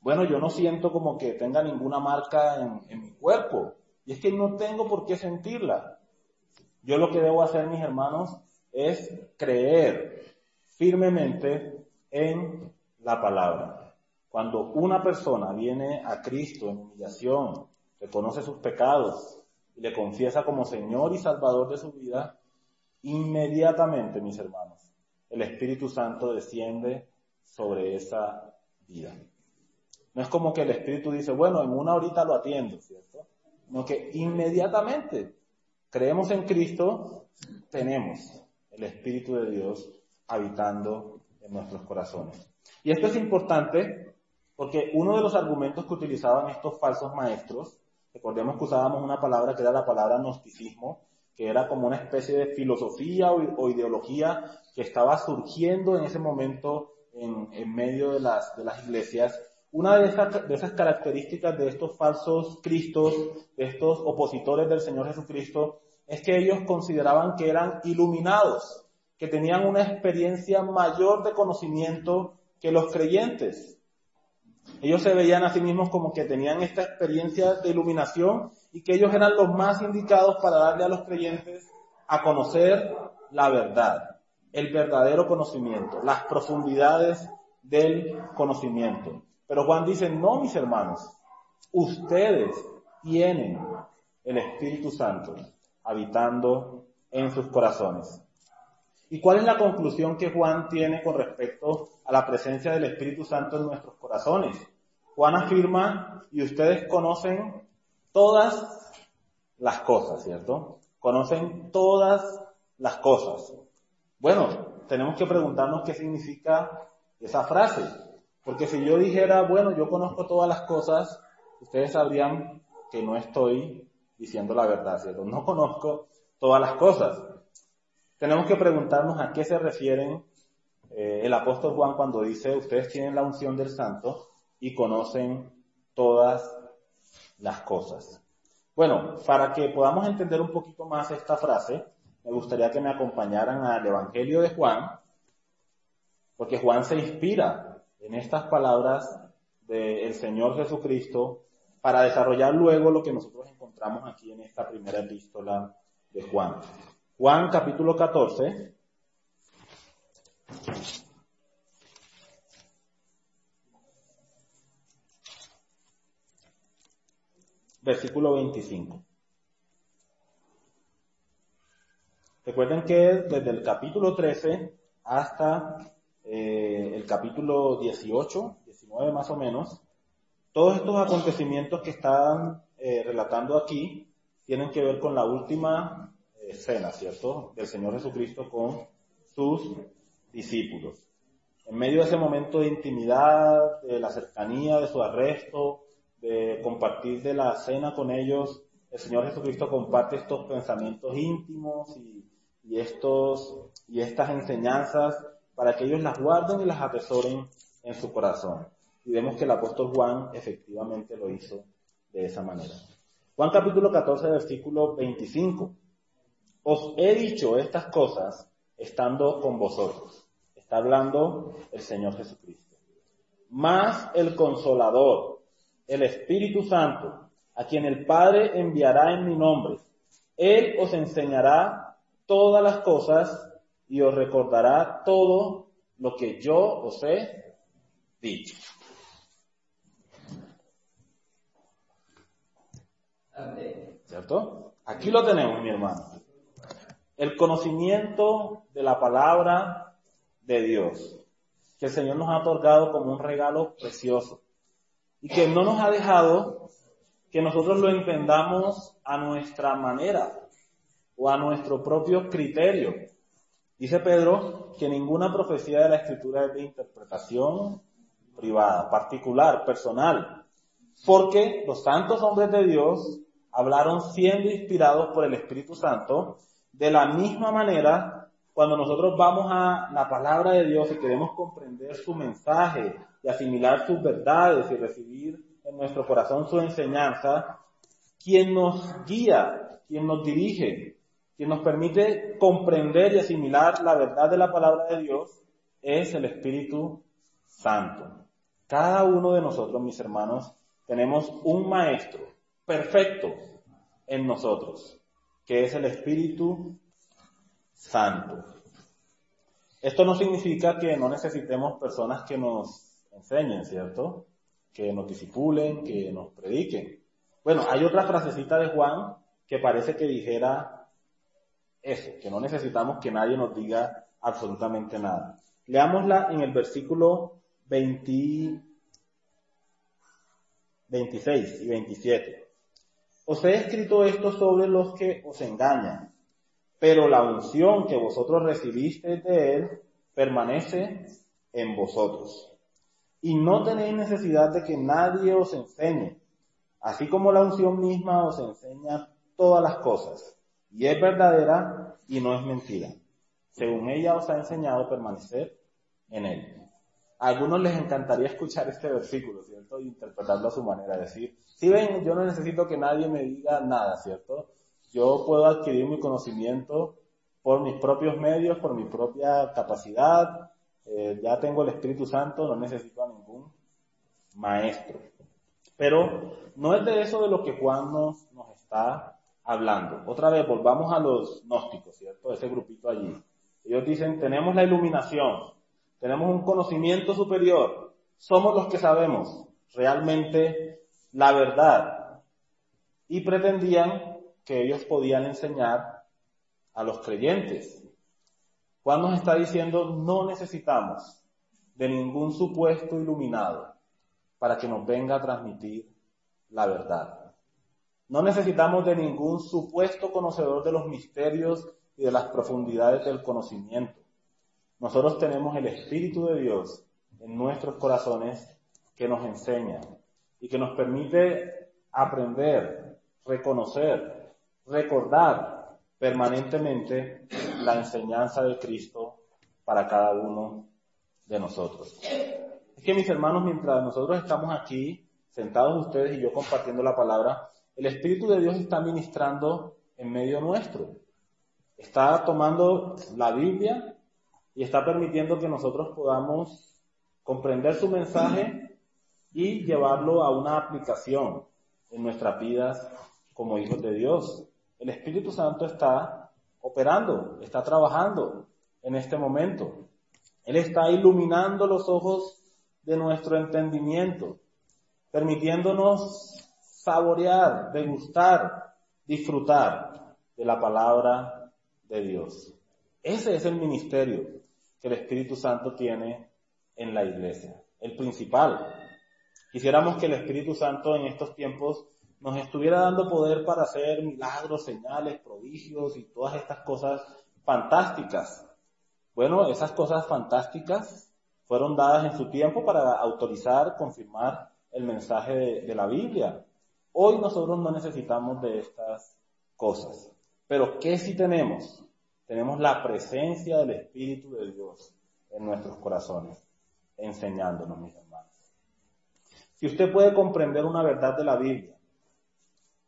Bueno, yo no siento como que tenga ninguna marca en, mi cuerpo y es que no tengo por qué sentirla. Yo lo que debo hacer, mis hermanos, es creer firmemente en la palabra. Cuando una persona viene a Cristo en humillación, reconoce sus pecados y le confiesa como Señor y Salvador de su vida, inmediatamente, mis hermanos, el Espíritu Santo desciende sobre esa vida. No es como que el Espíritu dice, bueno, en una horita lo atiendo, ¿cierto? No que inmediatamente creemos en Cristo, tenemos el Espíritu de Dios habitando en nuestros corazones. Y esto es importante porque uno de los argumentos que utilizaban estos falsos maestros Recordemos que usábamos una palabra que era la palabra gnosticismo, que era como una especie de filosofía o, ideología que estaba surgiendo en ese momento en, medio de las, iglesias. Una de esas, de esas características de estos falsos cristos, de estos opositores del Señor Jesucristo, es que ellos consideraban que eran iluminados, que tenían una experiencia mayor de conocimiento que los creyentes. Ellos se veían a sí mismos como que tenían esta experiencia de iluminación y que ellos eran los más indicados para darle a los creyentes a conocer la verdad, el verdadero conocimiento, las profundidades del conocimiento. Pero Juan dice, no, mis hermanos, ustedes tienen el Espíritu Santo habitando en sus corazones. ¿Y cuál es la conclusión que Juan tiene con respecto a la presencia del Espíritu Santo en nuestros corazones? Juan afirma, y ustedes conocen todas las cosas, ¿cierto? Conocen todas las cosas. Bueno, tenemos que preguntarnos qué significa esa frase. Porque si yo dijera, bueno, yo conozco todas las cosas, ustedes sabrían que no estoy diciendo la verdad, ¿cierto? No conozco todas las cosas. Tenemos que preguntarnos a qué se refieren eh, el apóstol Juan cuando dice, ustedes tienen la unción del santo y conocen todas las cosas. Bueno, para que podamos entender un poquito más esta frase, me gustaría que me acompañaran al Evangelio de Juan, porque Juan se inspira en estas palabras del Señor Jesucristo para desarrollar luego lo que nosotros encontramos aquí en esta primera epístola de Juan. Juan capítulo 14, versículo 25. Recuerden que desde el capítulo 13 hasta eh, el capítulo 18, 19 más o menos, todos estos acontecimientos que están eh, relatando aquí tienen que ver con la última eh, cena, ¿cierto?, del Señor Jesucristo con sus discípulos. En medio de ese momento de intimidad, de la cercanía de su arresto, de compartir de la cena con ellos, el Señor Jesucristo comparte estos pensamientos íntimos y, estos, y estas enseñanzas para que ellos las guarden y las atesoren en su corazón. Y vemos que el apóstol Juan efectivamente lo hizo de esa manera. Juan capítulo 14, versículo 25. Os he dicho estas cosas estando con vosotros. Está hablando el Señor Jesucristo. Más el consolador, el Espíritu Santo, a quien el Padre enviará en mi nombre. Él os enseñará todas las cosas y os recordará todo lo que yo os he dicho. ¿Cierto? Aquí lo tenemos, mi hermano. El conocimiento de la palabra de Dios, que el Señor nos ha otorgado como un regalo precioso y que no nos ha dejado que nosotros lo entendamos a nuestra manera o a nuestro propio criterio. Dice Pedro que ninguna profecía de la escritura es de interpretación privada, particular, personal, porque los santos hombres de Dios hablaron siendo inspirados por el Espíritu Santo de la misma manera cuando nosotros vamos a la palabra de Dios y queremos comprender su mensaje y asimilar sus verdades y recibir en nuestro corazón su enseñanza, quien nos guía, quien nos dirige, quien nos permite comprender y asimilar la verdad de la palabra de Dios es el Espíritu Santo. Cada uno de nosotros, mis hermanos, tenemos un maestro perfecto en nosotros, que es el Espíritu Santo. Esto no significa que no necesitemos personas que nos enseñen, ¿cierto? Que nos disipulen, que nos prediquen. Bueno, hay otra frasecita de Juan que parece que dijera eso, que no necesitamos que nadie nos diga absolutamente nada. Leámosla en el versículo 20, 26 y 27. Os he escrito esto sobre los que os engañan, pero la unción que vosotros recibisteis de él permanece en vosotros. Y no tenéis necesidad de que nadie os enseñe, así como la unción misma os enseña todas las cosas, y es verdadera y no es mentira. Según ella os ha enseñado permanecer en él. A algunos les encantaría escuchar este versículo, ¿cierto? Y interpretarlo a su manera, de decir, si ven, yo no necesito que nadie me diga nada, ¿cierto? Yo puedo adquirir mi conocimiento por mis propios medios, por mi propia capacidad, eh, ya tengo el Espíritu Santo, no necesito a ningún maestro. Pero no es de eso de lo que Juan nos, nos está hablando. Otra vez, volvamos a los gnósticos, ¿cierto? Ese grupito allí. Ellos dicen, tenemos la iluminación, tenemos un conocimiento superior, somos los que sabemos realmente la verdad. Y pretendían que ellos podían enseñar a los creyentes. Juan nos está diciendo, no necesitamos de ningún supuesto iluminado para que nos venga a transmitir la verdad. No necesitamos de ningún supuesto conocedor de los misterios y de las profundidades del conocimiento. Nosotros tenemos el Espíritu de Dios en nuestros corazones que nos enseña y que nos permite aprender, reconocer, recordar permanentemente la enseñanza de Cristo para cada uno de nosotros. Es que mis hermanos, mientras nosotros estamos aquí, sentados ustedes y yo compartiendo la palabra, el Espíritu de Dios está ministrando en medio nuestro. Está tomando la Biblia y está permitiendo que nosotros podamos comprender su mensaje y llevarlo a una aplicación en nuestras vidas como hijos de Dios. El Espíritu Santo está operando, está trabajando en este momento. Él está iluminando los ojos de nuestro entendimiento, permitiéndonos saborear, degustar, disfrutar de la palabra de Dios. Ese es el ministerio que el Espíritu Santo tiene en la iglesia, el principal. Quisiéramos que el Espíritu Santo en estos tiempos nos estuviera dando poder para hacer milagros, señales, prodigios y todas estas cosas fantásticas. Bueno, esas cosas fantásticas fueron dadas en su tiempo para autorizar, confirmar el mensaje de, la Biblia. Hoy nosotros no necesitamos de estas cosas. Pero ¿qué sí tenemos? Tenemos la presencia del Espíritu de Dios en nuestros corazones, enseñándonos, mis hermanos. Si usted puede comprender una verdad de la Biblia,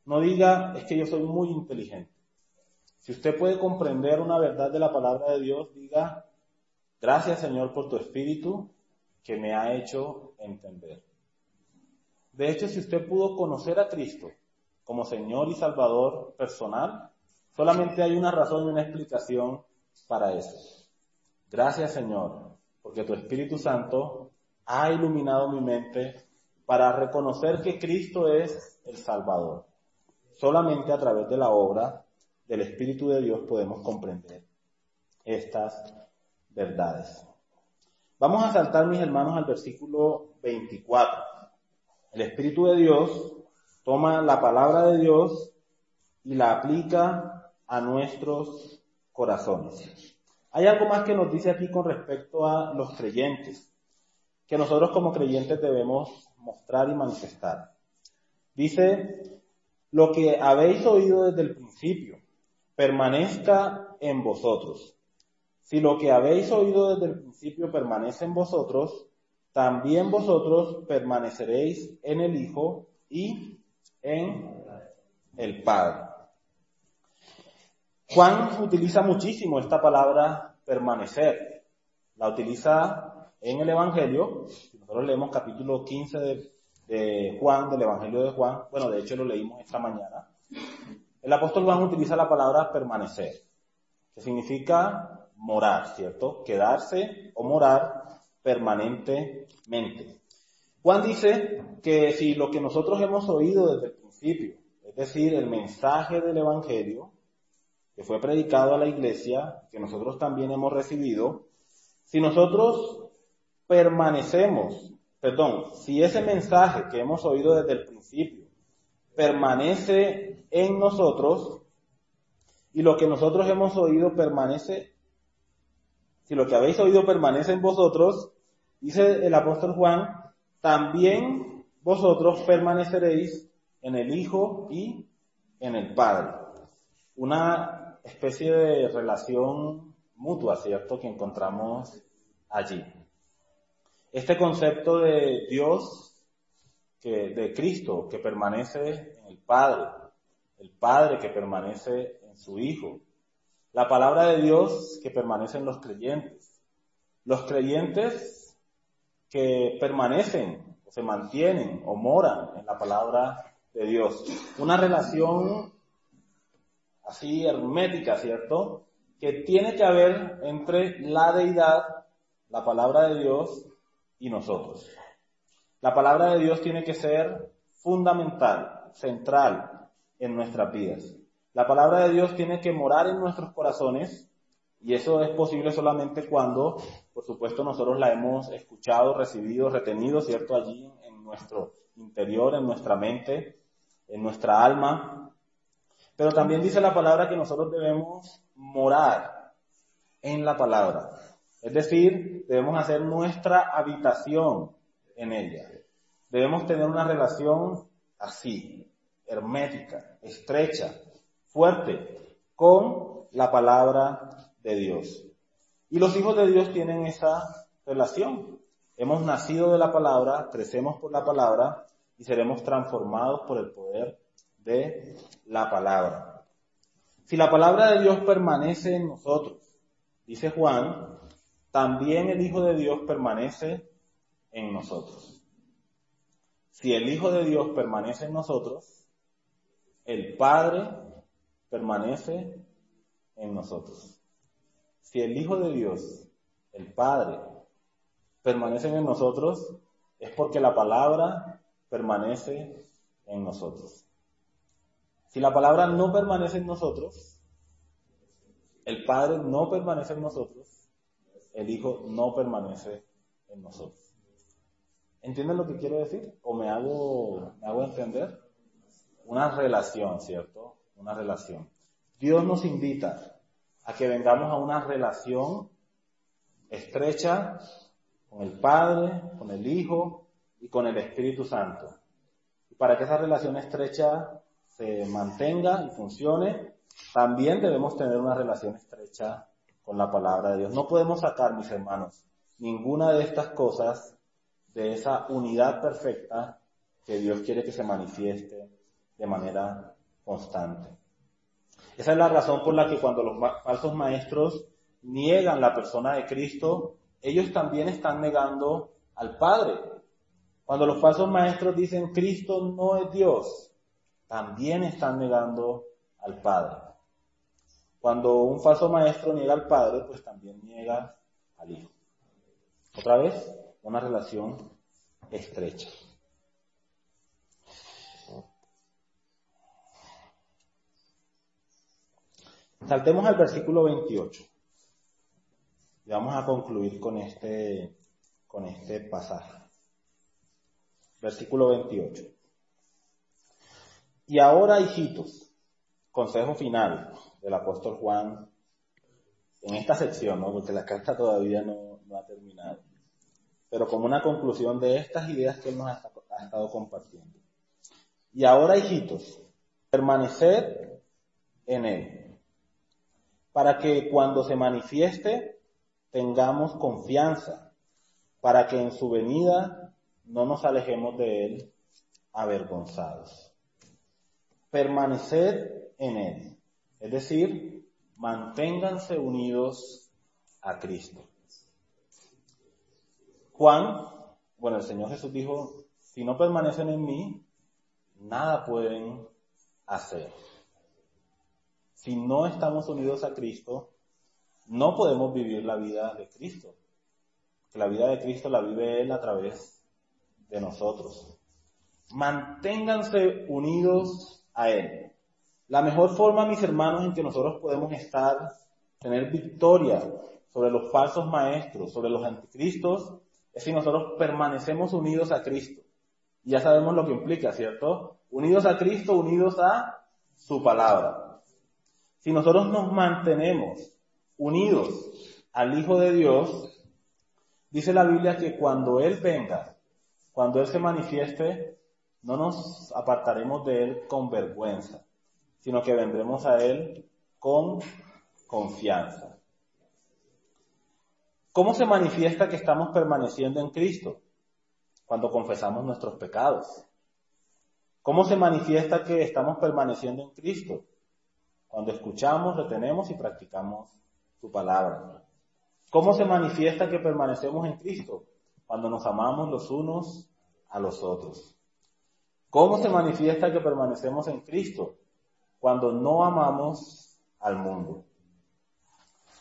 no diga, es que yo soy muy inteligente. Si usted puede comprender una verdad de la palabra de Dios, diga, gracias Señor por tu Espíritu que me ha hecho entender. De hecho, si usted pudo conocer a Cristo como Señor y Salvador personal, Solamente hay una razón y una explicación para eso. Gracias Señor, porque tu Espíritu Santo ha iluminado mi mente para reconocer que Cristo es el Salvador. Solamente a través de la obra del Espíritu de Dios podemos comprender estas verdades. Vamos a saltar, mis hermanos, al versículo 24. El Espíritu de Dios toma la palabra de Dios y la aplica a nuestros corazones. Hay algo más que nos dice aquí con respecto a los creyentes, que nosotros como creyentes debemos mostrar y manifestar. Dice, lo que habéis oído desde el principio, permanezca en vosotros. Si lo que habéis oído desde el principio permanece en vosotros, también vosotros permaneceréis en el Hijo y en el Padre. Juan utiliza muchísimo esta palabra permanecer. La utiliza en el Evangelio. nosotros leemos capítulo 15 de, de Juan, del Evangelio de Juan, bueno, de hecho lo leímos esta mañana. El apóstol Juan utiliza la palabra permanecer, que significa morar, ¿cierto? Quedarse o morar permanentemente. Juan dice que si lo que nosotros hemos oído desde el principio, es decir, el mensaje del Evangelio, que fue predicado a la iglesia, que nosotros también hemos recibido, si nosotros permanecemos, perdón, si ese mensaje que hemos oído desde el principio permanece en nosotros y lo que nosotros hemos oído permanece, si lo que habéis oído permanece en vosotros, dice el apóstol Juan, también vosotros permaneceréis en el Hijo y en el Padre. Una especie de relación mutua, ¿cierto?, que encontramos allí. Este concepto de Dios, que, de Cristo, que permanece en el Padre, el Padre que permanece en su Hijo, la palabra de Dios que permanece en los creyentes, los creyentes que permanecen, se mantienen, o moran en la palabra de Dios. Una relación así hermética, ¿cierto? Que tiene que haber entre la deidad, la palabra de Dios y nosotros. La palabra de Dios tiene que ser fundamental, central en nuestras vidas. La palabra de Dios tiene que morar en nuestros corazones y eso es posible solamente cuando, por supuesto, nosotros la hemos escuchado, recibido, retenido, ¿cierto? Allí en nuestro interior, en nuestra mente, en nuestra alma, pero también dice la palabra que nosotros debemos morar en la palabra. Es decir, debemos hacer nuestra habitación en ella. Debemos tener una relación así, hermética, estrecha, fuerte, con la palabra de Dios. Y los hijos de Dios tienen esa relación. Hemos nacido de la palabra, crecemos por la palabra y seremos transformados por el poder de la palabra. Si la palabra de Dios permanece en nosotros, dice Juan, también el Hijo de Dios permanece en nosotros. Si el Hijo de Dios permanece en nosotros, el Padre permanece en nosotros. Si el Hijo de Dios, el Padre, permanecen en nosotros, es porque la palabra permanece en nosotros. Si la palabra no permanece en nosotros, el Padre no permanece en nosotros, el Hijo no permanece en nosotros. ¿Entienden lo que quiero decir? ¿O me hago, me hago entender? Una relación, ¿cierto? Una relación. Dios nos invita a que vengamos a una relación estrecha con el Padre, con el Hijo y con el Espíritu Santo. Y para que esa relación estrecha se mantenga y funcione, también debemos tener una relación estrecha con la palabra de Dios. No podemos sacar, mis hermanos, ninguna de estas cosas de esa unidad perfecta que Dios quiere que se manifieste de manera constante. Esa es la razón por la que cuando los falsos maestros niegan la persona de Cristo, ellos también están negando al Padre. Cuando los falsos maestros dicen Cristo no es Dios, también están negando al Padre. Cuando un falso maestro niega al Padre, pues también niega al Hijo. Otra vez, una relación estrecha. Saltemos al versículo 28. Y vamos a concluir con este, con este pasaje. Versículo 28. Y ahora, hijitos, consejo final del apóstol Juan en esta sección, ¿no? porque la carta todavía no, ha terminado, pero como una conclusión de estas ideas que él nos ha, estado compartiendo. Y ahora, hijitos, permaneced en él, para que cuando se manifieste tengamos confianza, para que en su venida no nos alejemos de él avergonzados. Permaneced en él, es decir, manténganse unidos a Cristo. Juan, bueno, el Señor Jesús dijo, si no permanecen en mí, nada pueden hacer. Si no estamos unidos a Cristo, no podemos vivir la vida de Cristo. La vida de Cristo la vive Él a través de nosotros. Manténganse unidos a Él. La mejor forma, mis hermanos, en que nosotros podemos estar, tener victoria sobre los falsos maestros, sobre los anticristos, es si nosotros permanecemos unidos a Cristo. Ya sabemos lo que implica, ¿cierto? Unidos a Cristo, unidos a su palabra. Si nosotros nos mantenemos unidos al Hijo de Dios, dice la Biblia que cuando Él venga, cuando Él se manifieste, no nos apartaremos de Él con vergüenza, sino que vendremos a Él con confianza. ¿Cómo se manifiesta que estamos permaneciendo en Cristo? Cuando confesamos nuestros pecados. ¿Cómo se manifiesta que estamos permaneciendo en Cristo? Cuando escuchamos, retenemos y practicamos su palabra. ¿Cómo se manifiesta que permanecemos en Cristo? Cuando nos amamos los unos a los otros. ¿Cómo se manifiesta que permanecemos en Cristo? Cuando no amamos al mundo.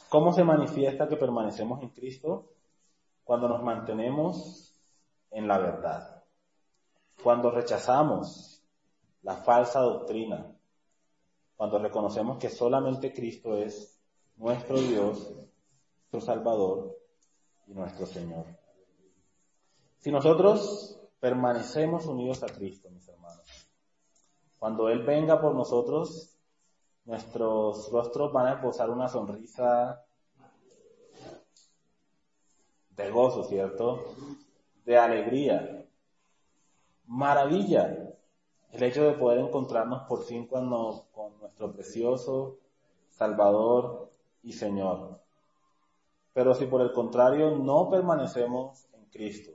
¿Cómo se manifiesta que permanecemos en Cristo? Cuando nos mantenemos en la verdad. Cuando rechazamos la falsa doctrina. Cuando reconocemos que solamente Cristo es nuestro Dios, nuestro Salvador y nuestro Señor. Si nosotros permanecemos unidos a Cristo, cuando Él venga por nosotros, nuestros rostros van a posar una sonrisa de gozo, ¿cierto? De alegría. Maravilla. El hecho de poder encontrarnos por fin con nuestro precioso Salvador y Señor. Pero si por el contrario no permanecemos en Cristo,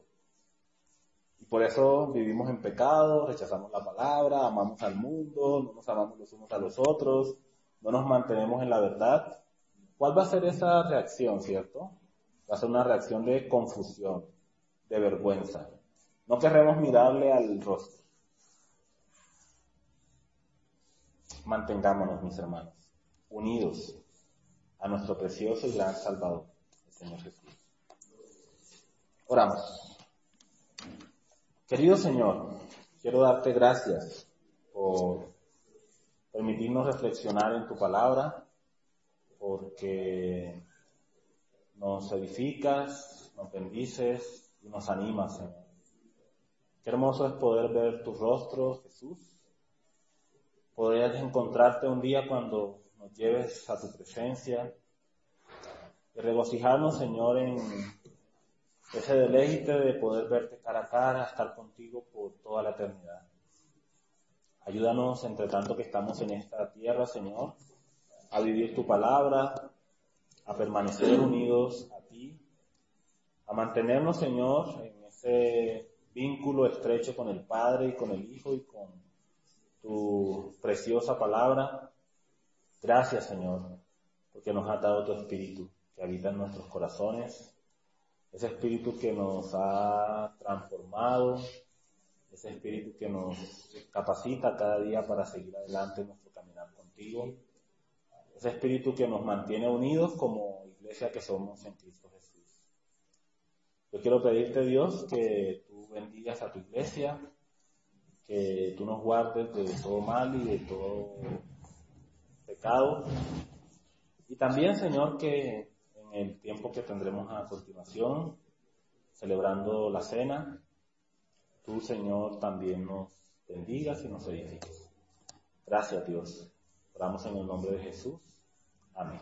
por eso vivimos en pecado, rechazamos la palabra, amamos al mundo, no nos amamos los unos a los otros, no nos mantenemos en la verdad, ¿cuál va a ser esa reacción, cierto? va a ser una reacción de confusión, de vergüenza. No querremos mirarle al rostro. Mantengámonos, mis hermanos, unidos a nuestro precioso y gran Salvador, el Señor Jesús. Oramos. Querido Señor, quiero darte gracias por permitirnos reflexionar en tu palabra, porque nos edificas, nos bendices y nos animas, Señor. Qué hermoso es poder ver tu rostro, Jesús. Poder encontrarte un día cuando nos lleves a tu presencia y regocijarnos, Señor, en ese deleite de poder verte cara a cara, estar contigo por toda la eternidad. Ayúdanos, entre tanto que estamos en esta tierra, Señor, a vivir tu palabra, a permanecer unidos a ti, a mantenernos, Señor, en ese vínculo estrecho con el Padre y con el Hijo y con tu preciosa palabra. Gracias, Señor, porque nos ha dado tu Espíritu que habita en nuestros corazones, ese Espíritu que nos ha transformado, ese Espíritu que nos capacita cada día para seguir adelante en nuestro caminar contigo ese espíritu que nos mantiene unidos como iglesia que somos en Cristo Jesús. Yo quiero pedirte, Dios, que tú bendigas a tu iglesia, que tú nos guardes de todo mal y de todo pecado. Y también, Señor, que en el tiempo que tendremos a continuación, celebrando la cena, tú, Señor, también nos bendigas y nos edifiques. Gracias, Dios Oramos en el nombre de Jesús. Amén.